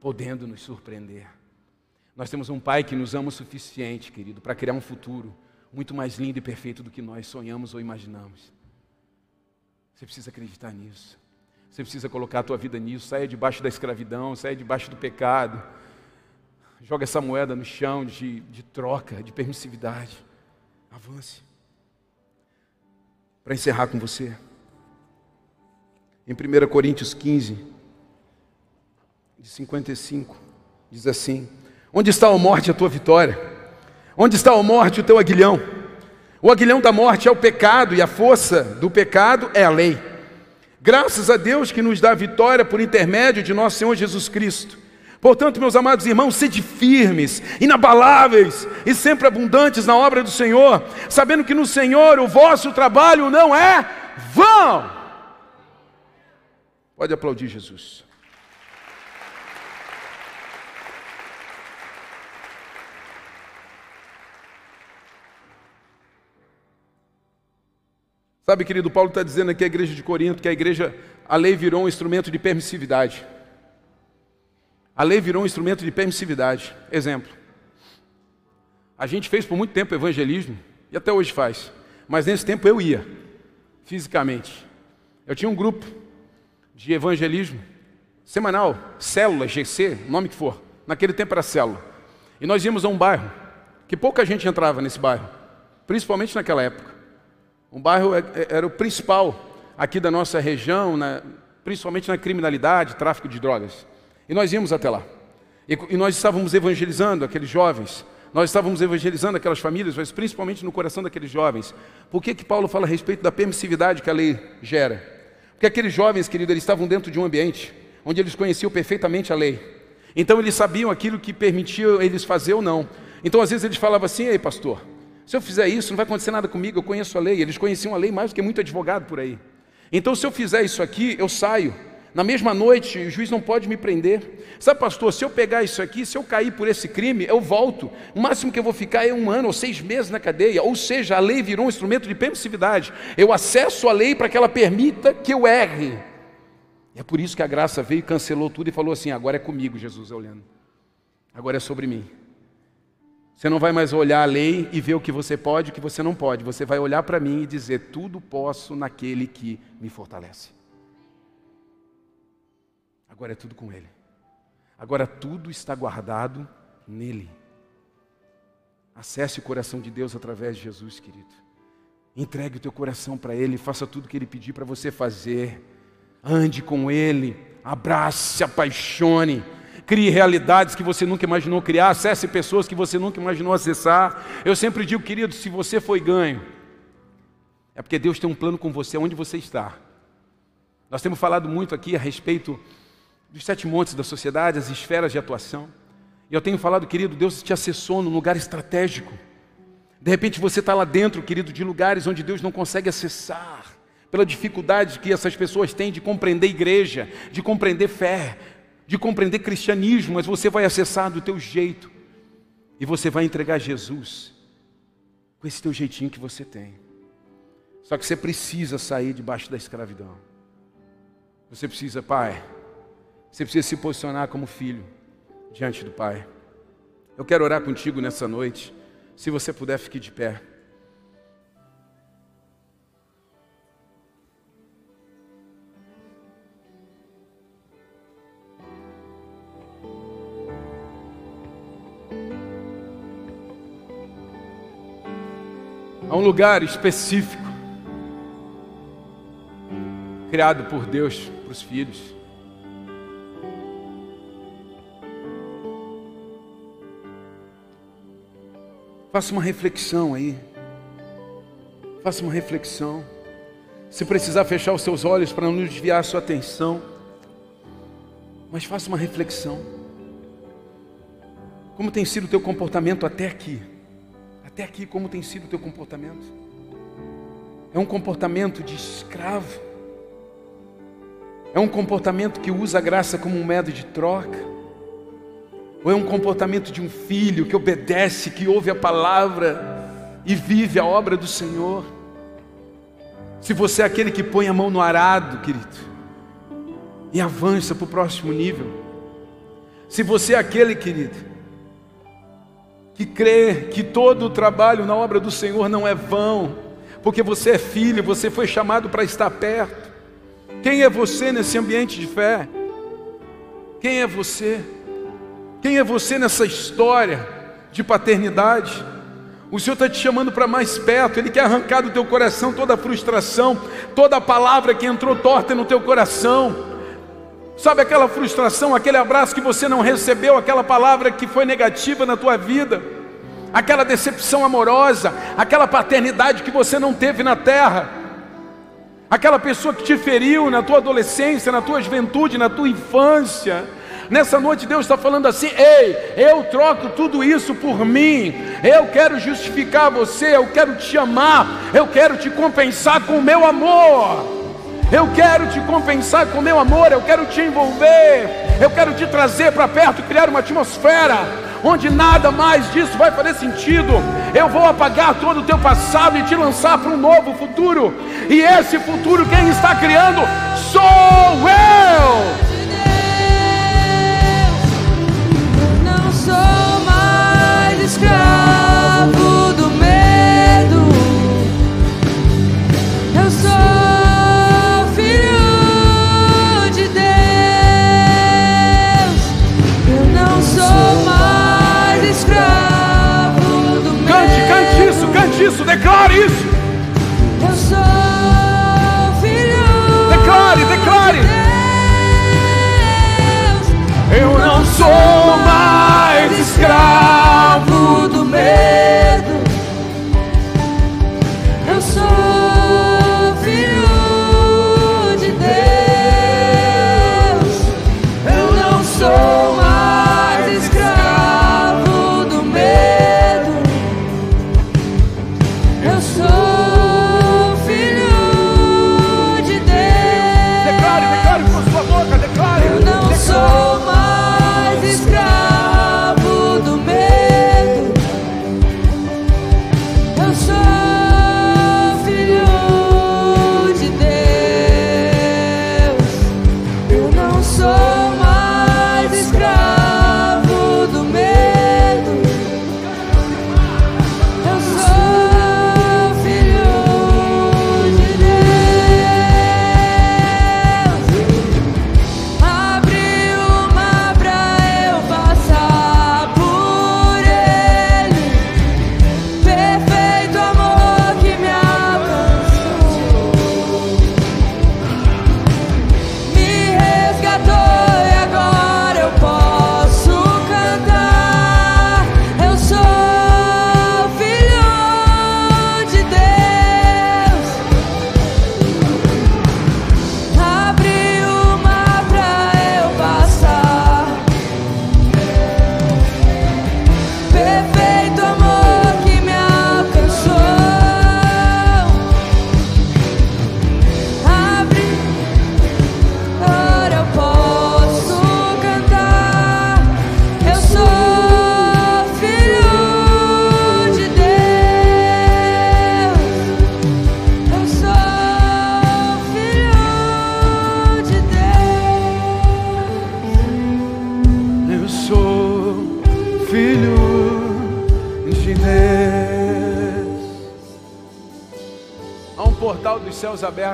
podendo nos surpreender. Nós temos um pai que nos ama o suficiente, querido, para criar um futuro muito mais lindo e perfeito do que nós sonhamos ou imaginamos. Você precisa acreditar nisso. Você precisa colocar a tua vida nisso. Saia debaixo da escravidão, saia debaixo do pecado. Joga essa moeda no chão de, de troca, de permissividade. Avance para encerrar com você. Em 1 Coríntios 15, de 55, diz assim: Onde está a morte, a tua vitória? Onde está a morte, o teu aguilhão? O aguilhão da morte é o pecado, e a força do pecado é a lei. Graças a Deus que nos dá vitória por intermédio de nosso Senhor Jesus Cristo. Portanto, meus amados irmãos, sede firmes, inabaláveis e sempre abundantes na obra do Senhor, sabendo que no Senhor o vosso trabalho não é vão. Pode aplaudir Jesus. Sabe, querido, Paulo está dizendo aqui à igreja de Corinto que a igreja, a lei virou um instrumento de permissividade. A lei virou um instrumento de permissividade. Exemplo. A gente fez por muito tempo evangelismo, e até hoje faz. Mas nesse tempo eu ia, fisicamente. Eu tinha um grupo de evangelismo, semanal, célula, GC, nome que for. Naquele tempo era célula. E nós íamos a um bairro que pouca gente entrava nesse bairro, principalmente naquela época. Um bairro é, é, era o principal aqui da nossa região, principalmente na criminalidade, tráfico de drogas. E nós íamos até lá. E, e nós estávamos evangelizando aqueles jovens, nós estávamos evangelizando aquelas famílias, mas principalmente no coração daqueles jovens. Por que, que Paulo fala a respeito da permissividade que a lei gera? Porque aqueles jovens, querido, eles estavam dentro de um ambiente onde eles conheciam perfeitamente a lei. Então eles sabiam aquilo que permitia eles fazer ou não. Então às vezes eles falavam assim: "Ei, pastor, se eu fizer isso, não vai acontecer nada comigo, eu conheço a lei". Eles conheciam a lei mais do que muito advogado por aí. Então se eu fizer isso aqui, eu saio. Na mesma noite, o juiz não pode me prender. Sabe, pastor, se eu pegar isso aqui, se eu cair por esse crime, eu volto. O máximo que eu vou ficar é um ano ou seis meses na cadeia. Ou seja, a lei virou um instrumento de permissividade. Eu acesso a lei para que ela permita que eu erre. E é por isso que a graça veio cancelou tudo e falou assim: agora é comigo, Jesus olhando. Agora é sobre mim. Você não vai mais olhar a lei e ver o que você pode e o que você não pode. Você vai olhar para mim e dizer: tudo posso naquele que me fortalece. Agora é tudo com Ele. Agora tudo está guardado nele. Acesse o coração de Deus através de Jesus, querido. Entregue o teu coração para Ele, faça tudo o que Ele pedir para você fazer. Ande com Ele, abrace, apaixone, crie realidades que você nunca imaginou criar, acesse pessoas que você nunca imaginou acessar. Eu sempre digo, querido, se você foi ganho, é porque Deus tem um plano com você onde você está. Nós temos falado muito aqui a respeito dos sete montes da sociedade, as esferas de atuação. E eu tenho falado, querido, Deus te acessou num lugar estratégico. De repente você está lá dentro, querido, de lugares onde Deus não consegue acessar pela dificuldade que essas pessoas têm de compreender igreja, de compreender fé, de compreender cristianismo, mas você vai acessar do teu jeito e você vai entregar Jesus com esse teu jeitinho que você tem. Só que você precisa sair debaixo da escravidão. Você precisa, pai, você precisa se posicionar como filho diante do Pai. Eu quero orar contigo nessa noite. Se você puder, fique de pé. Há um lugar específico criado por Deus para os filhos. Faça uma reflexão aí. Faça uma reflexão. Se precisar fechar os seus olhos para não desviar a sua atenção, mas faça uma reflexão. Como tem sido o teu comportamento até aqui? Até aqui, como tem sido o teu comportamento? É um comportamento de escravo? É um comportamento que usa a graça como um método de troca? Ou é um comportamento de um filho que obedece, que ouve a palavra e vive a obra do Senhor? Se você é aquele que põe a mão no arado, querido, e avança para o próximo nível. Se você é aquele, querido, que crê que todo o trabalho na obra do Senhor não é vão, porque você é filho, você foi chamado para estar perto. Quem é você nesse ambiente de fé? Quem é você? Quem é você nessa história de paternidade? O Senhor está te chamando para mais perto, Ele quer arrancar do teu coração toda a frustração, toda a palavra que entrou torta no teu coração. Sabe aquela frustração, aquele abraço que você não recebeu, aquela palavra que foi negativa na tua vida, aquela decepção amorosa, aquela paternidade que você não teve na terra, aquela pessoa que te feriu na tua adolescência, na tua juventude, na tua infância. Nessa noite Deus está falando assim: ei, eu troco tudo isso por mim, eu quero justificar você, eu quero te amar, eu quero te compensar com o meu amor. Eu quero te compensar com meu amor, eu quero te envolver, eu quero te trazer para perto, criar uma atmosfera onde nada mais disso vai fazer sentido. Eu vou apagar todo o teu passado e te lançar para um novo futuro. E esse futuro quem está criando sou eu. não sou mais escravo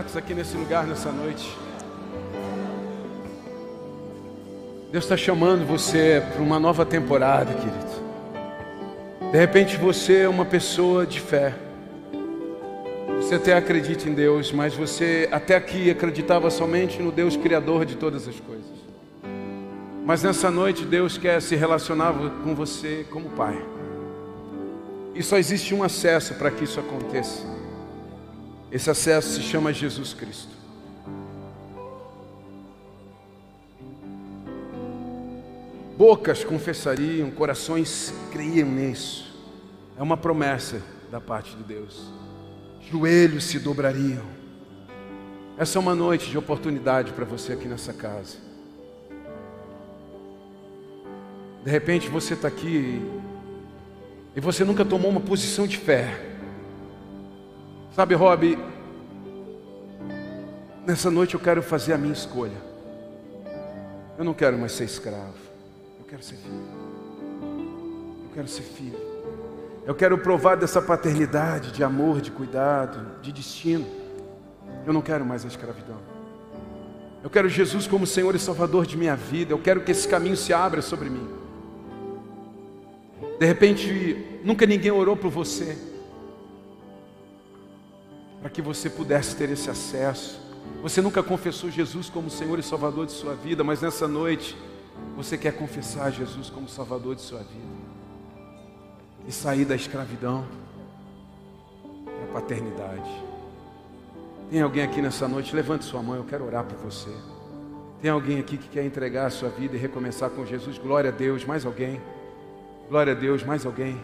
abertos aqui nesse lugar nessa noite. Deus está chamando você para uma nova temporada, querido. De repente você é uma pessoa de fé. Você até acredita em Deus, mas você até aqui acreditava somente no Deus Criador de todas as coisas. Mas nessa noite Deus quer se relacionar com você como Pai. E só existe um acesso para que isso aconteça. Esse acesso se chama Jesus Cristo. Bocas confessariam, corações creiam nisso. É uma promessa da parte de Deus. Joelhos se dobrariam. Essa é uma noite de oportunidade para você aqui nessa casa. De repente você está aqui e você nunca tomou uma posição de fé. Sabe, Rob, nessa noite eu quero fazer a minha escolha. Eu não quero mais ser escravo. Eu quero ser filho. Eu quero ser filho. Eu quero provar dessa paternidade, de amor, de cuidado, de destino. Eu não quero mais a escravidão. Eu quero Jesus como Senhor e Salvador de minha vida. Eu quero que esse caminho se abra sobre mim. De repente, nunca ninguém orou por você para que você pudesse ter esse acesso. Você nunca confessou Jesus como Senhor e Salvador de sua vida, mas nessa noite você quer confessar Jesus como Salvador de sua vida e sair da escravidão para a paternidade. Tem alguém aqui nessa noite? Levante sua mão, eu quero orar por você. Tem alguém aqui que quer entregar a sua vida e recomeçar com Jesus? Glória a Deus, mais alguém? Glória a Deus, mais alguém?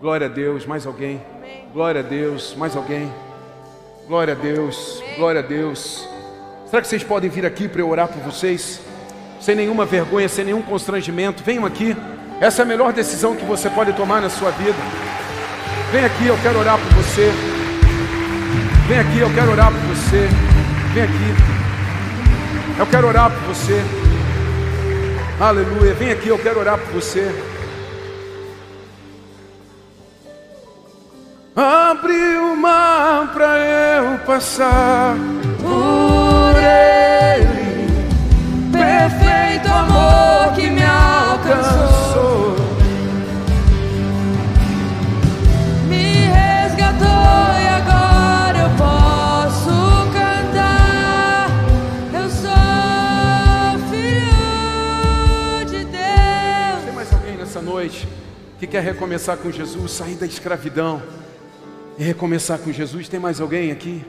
Glória a Deus, mais alguém? Glória a Deus, mais alguém? Glória a Deus, glória a Deus. Será que vocês podem vir aqui para eu orar por vocês? Sem nenhuma vergonha, sem nenhum constrangimento. Venham aqui. Essa é a melhor decisão que você pode tomar na sua vida. Vem aqui, eu quero orar por você. Vem aqui, eu quero orar por você. Vem aqui. Eu quero orar por você. Aleluia. Vem aqui, eu quero orar por você. Abre o mar para eu passar por ele. Perfeito amor que me alcançou. Me resgatou e agora eu posso cantar. Eu sou filho de Deus. Tem mais alguém nessa noite que quer recomeçar com Jesus, sair da escravidão e recomeçar com Jesus? Tem mais alguém aqui?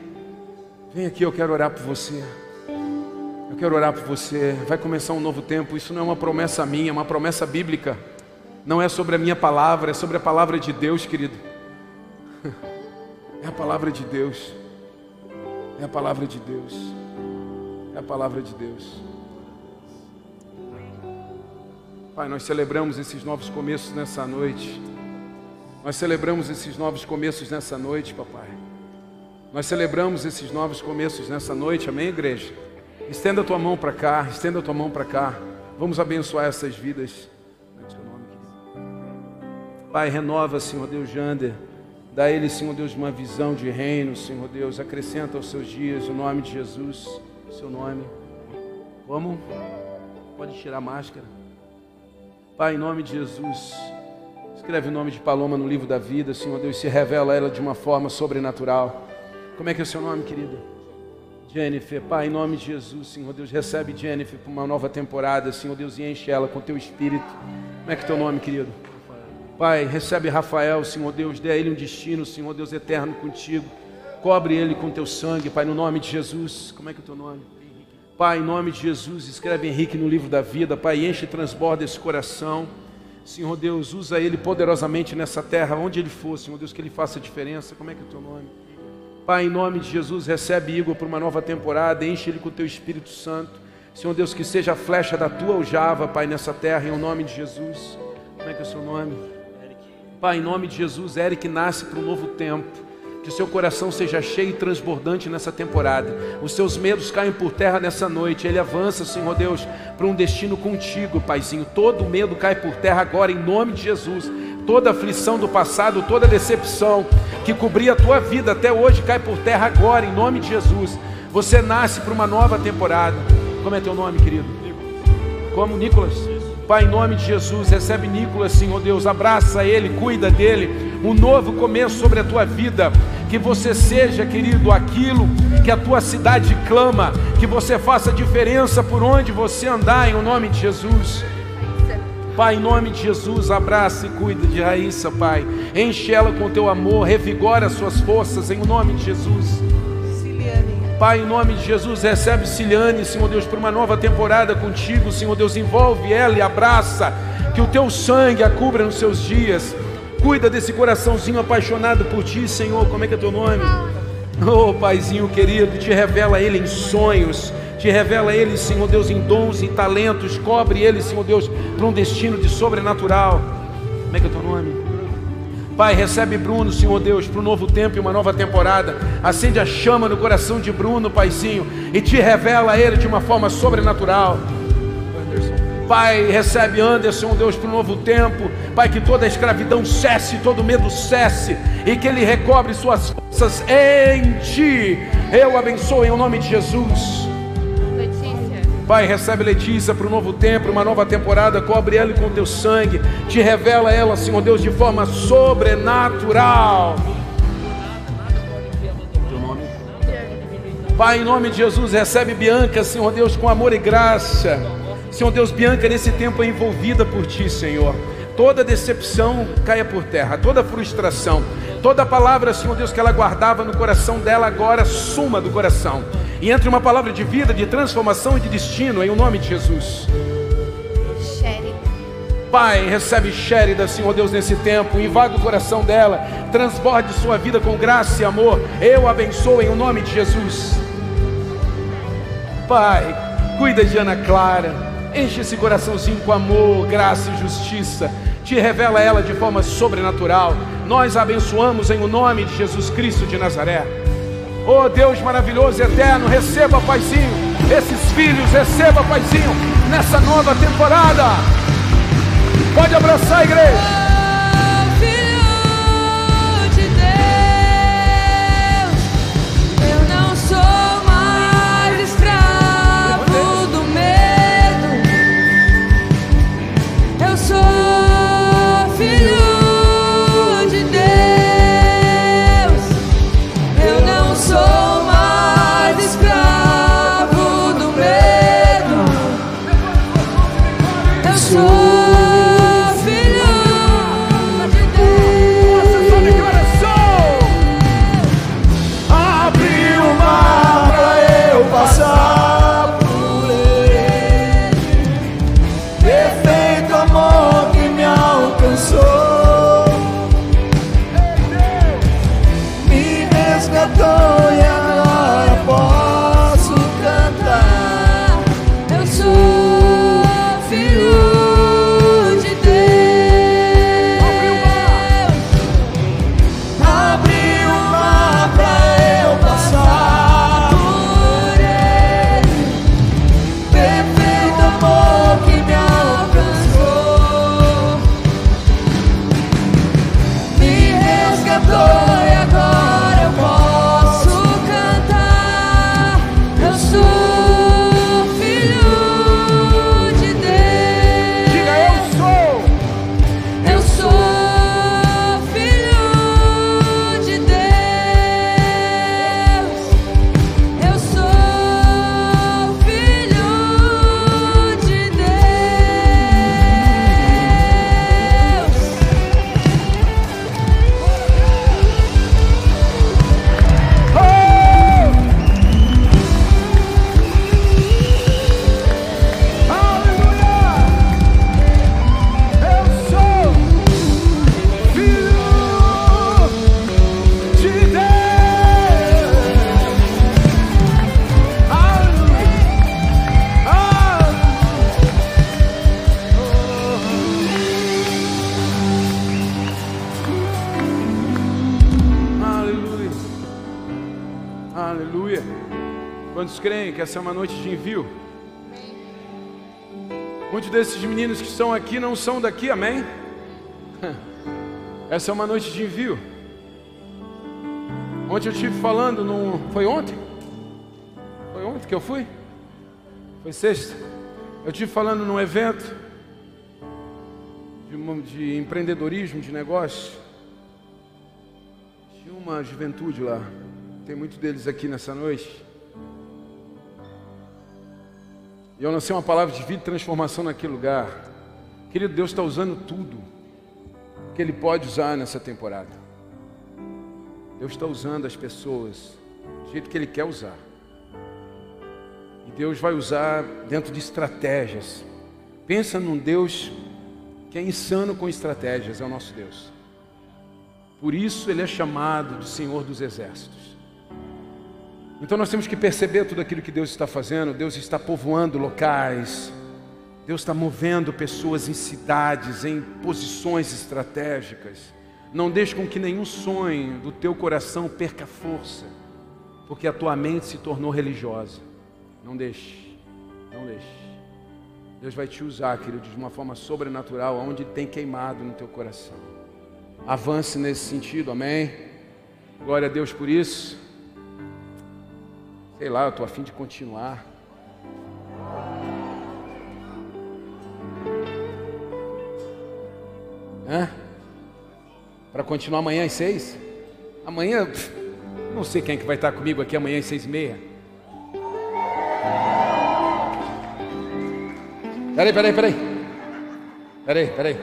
Vem aqui, eu quero orar por você. Eu quero orar por você. Vai começar um novo tempo. Isso não é uma promessa minha, é uma promessa bíblica. Não é sobre a minha palavra, é sobre a palavra de Deus, querido. É a palavra de Deus. É a palavra de Deus. É a palavra de Deus. Pai, nós celebramos esses novos começos nessa noite. Nós celebramos esses novos começos nessa noite, papai. Nós celebramos esses novos começos nessa noite, amém, igreja? Estenda a tua mão para cá, estenda a tua mão para cá. Vamos abençoar essas vidas. Pai, renova, Senhor Deus, Jander. Dá a ele, Senhor Deus, uma visão de reino, Senhor Deus. Acrescenta aos seus dias o nome de Jesus, seu nome. Vamos? Pode tirar a máscara. Pai, em nome de Jesus. Escreve o nome de Paloma no livro da vida, Senhor Deus, se revela ela de uma forma sobrenatural. Como é que é o seu nome, querida? Jennifer, Pai, em nome de Jesus, Senhor Deus, recebe Jennifer para uma nova temporada, Senhor Deus, e enche ela com teu espírito. Como é que é teu nome, querido? Pai, recebe Rafael, Senhor Deus, dê a ele um destino, Senhor Deus, eterno contigo. Cobre ele com teu sangue, Pai, no nome de Jesus. Como é que é o teu nome? Pai, em nome de Jesus, escreve Henrique no livro da vida, Pai, enche e transborda esse coração. Senhor Deus, usa ele poderosamente nessa terra, onde ele for, Senhor Deus, que ele faça diferença. Como é que é o teu nome? Pai, em nome de Jesus, recebe Igor para uma nova temporada, enche ele com o teu Espírito Santo. Senhor Deus, que seja a flecha da tua aljava, Pai, nessa terra, em nome de Jesus. Como é que é o seu nome? Pai, em nome de Jesus, Eric nasce para um novo tempo. Que seu coração seja cheio e transbordante nessa temporada. Os seus medos caem por terra nessa noite. Ele avança, Senhor Deus, para um destino contigo, Paizinho. Todo medo cai por terra agora, em nome de Jesus. Toda aflição do passado, toda decepção que cobria a tua vida até hoje cai por terra agora, em nome de Jesus. Você nasce para uma nova temporada. Como é teu nome, querido? Como Nicolas? Pai, em nome de Jesus, recebe Nicolas, Senhor Deus, abraça ele, cuida dele, um novo começo sobre a tua vida. Que você seja, querido, aquilo que a tua cidade clama, que você faça diferença por onde você andar, em nome de Jesus. Pai, em nome de Jesus, abraça e cuida de Raíssa, Pai. Enche ela com teu amor, revigora as suas forças, em nome de Jesus. Pai, em nome de Jesus, recebe Ciliane, Senhor Deus, por uma nova temporada contigo, Senhor Deus, envolve ela e abraça, que o teu sangue a cubra nos seus dias. Cuida desse coraçãozinho apaixonado por ti, Senhor. Como é que é teu nome? Oh, Paizinho querido, te revela ele em sonhos, te revela ele, Senhor Deus, em dons e talentos. Cobre ele, Senhor Deus, para um destino de sobrenatural. Como é que é teu nome? Pai, recebe Bruno, Senhor Deus, para um novo tempo e uma nova temporada. Acende a chama no coração de Bruno, Paizinho, e te revela a ele de uma forma sobrenatural. Pai, recebe Anderson, Deus, para um novo tempo. Pai, que toda escravidão cesse, todo medo cesse, e que ele recobre suas forças em ti. Eu abençoo em nome de Jesus. Pai, recebe Letícia para um novo tempo, uma nova temporada, cobre ela com teu sangue, te revela ela, Senhor Deus, de forma sobrenatural. Pai, em nome de Jesus, recebe Bianca, Senhor Deus, com amor e graça. Senhor Deus, Bianca, nesse tempo é envolvida por ti, Senhor. Toda decepção caia por terra, toda frustração, toda palavra, Senhor Deus, que ela guardava no coração dela, agora suma do coração e entre uma palavra de vida, de transformação e de destino, em o nome de Jesus. Pai, recebe Sherida, Senhor Deus, nesse tempo, invade o coração dela, transborde sua vida com graça e amor. Eu abençoo em o nome de Jesus. Pai, cuida de Ana Clara, enche esse coraçãozinho com amor, graça e justiça. Te revela ela de forma sobrenatural. Nós abençoamos em o nome de Jesus Cristo de Nazaré. Oh Deus maravilhoso e eterno, receba, Paizinho, esses filhos, receba, Paizinho, nessa nova temporada. Pode abraçar a igreja. Essa é uma noite de envio. Muitos desses meninos que estão aqui não são daqui, amém? Essa é uma noite de envio. Ontem eu estive falando no. Foi ontem? Foi ontem que eu fui? Foi sexta? Eu estive falando num evento de, de empreendedorismo, de negócio. Tinha uma juventude lá. Tem muitos deles aqui nessa noite. E eu lancei uma palavra de vida e transformação naquele lugar. Querido, Deus está usando tudo que Ele pode usar nessa temporada. Deus está usando as pessoas do jeito que Ele quer usar. E Deus vai usar dentro de estratégias. Pensa num Deus que é insano com estratégias, é o nosso Deus. Por isso Ele é chamado de Senhor dos Exércitos. Então nós temos que perceber tudo aquilo que Deus está fazendo. Deus está povoando locais. Deus está movendo pessoas em cidades, em posições estratégicas. Não deixe com que nenhum sonho do teu coração perca força, porque a tua mente se tornou religiosa. Não deixe, não deixe. Deus vai te usar, querido, de uma forma sobrenatural, onde tem queimado no teu coração. Avance nesse sentido, amém? Glória a Deus por isso. Sei lá, eu estou afim de continuar. Hã? Para continuar amanhã às seis? Amanhã, não sei quem é que vai estar comigo aqui amanhã às seis e meia. Peraí, peraí, peraí. Peraí, peraí.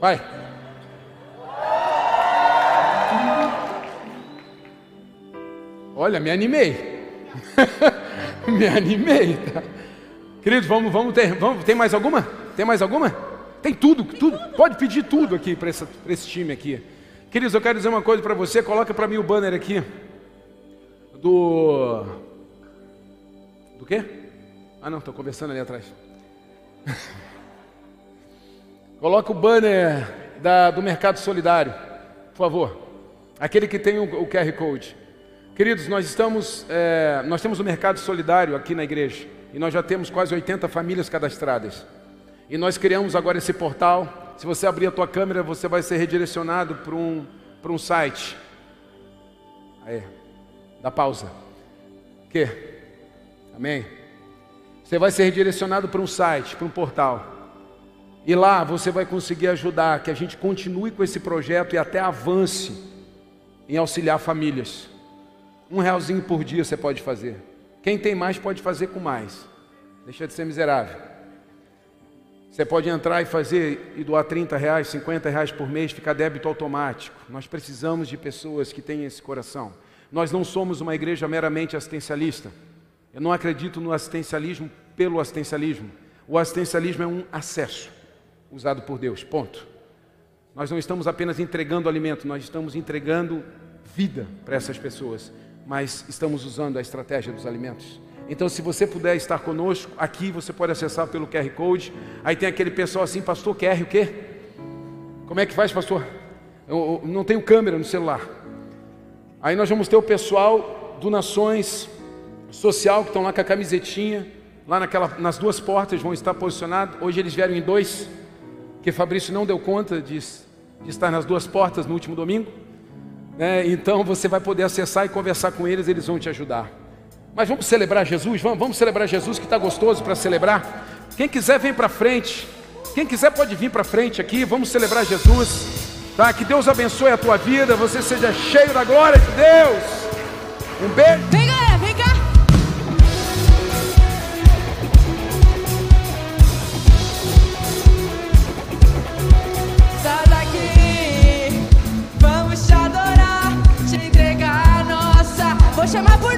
Vai. Olha, me animei. me animei. Tá? Queridos, vamos, vamos ter. Vamos, tem mais alguma? Tem mais alguma? Tem tudo, tudo. Pode pedir tudo aqui para esse time aqui. Queridos, eu quero dizer uma coisa para você. Coloca para mim o banner aqui. Do. Do quê? Ah, não, estou conversando ali atrás. Coloca o banner da, do Mercado Solidário, por favor. Aquele que tem o, o QR Code. Queridos, nós estamos, é, nós temos um mercado solidário aqui na igreja e nós já temos quase 80 famílias cadastradas. E nós criamos agora esse portal. Se você abrir a tua câmera, você vai ser redirecionado para um, para um site. Aí, dá pausa. Que? Amém? Você vai ser redirecionado para um site, para um portal. E lá você vai conseguir ajudar que a gente continue com esse projeto e até avance em auxiliar famílias. Um realzinho por dia você pode fazer. Quem tem mais pode fazer com mais. Deixa de ser miserável. Você pode entrar e fazer e doar 30 reais, 50 reais por mês, ficar débito automático. Nós precisamos de pessoas que tenham esse coração. Nós não somos uma igreja meramente assistencialista. Eu não acredito no assistencialismo pelo assistencialismo. O assistencialismo é um acesso usado por Deus. Ponto. Nós não estamos apenas entregando alimento, nós estamos entregando vida para essas pessoas mas estamos usando a estratégia dos alimentos. Então, se você puder estar conosco aqui, você pode acessar pelo QR Code. Aí tem aquele pessoal assim, pastor, QR o quê? Como é que faz, pastor? Eu, eu não tenho câmera no celular. Aí nós vamos ter o pessoal do Nações Social que estão lá com a camisetinha, lá naquela, nas duas portas vão estar posicionados. Hoje eles vieram em dois, porque Fabrício não deu conta de, de estar nas duas portas no último domingo. É, então você vai poder acessar e conversar com eles, eles vão te ajudar. Mas vamos celebrar Jesus? Vamos, vamos celebrar Jesus que está gostoso para celebrar. Quem quiser, vem para frente. Quem quiser pode vir para frente aqui. Vamos celebrar Jesus. Tá? Que Deus abençoe a tua vida. Você seja cheio da glória de Deus. Um beijo. chamar por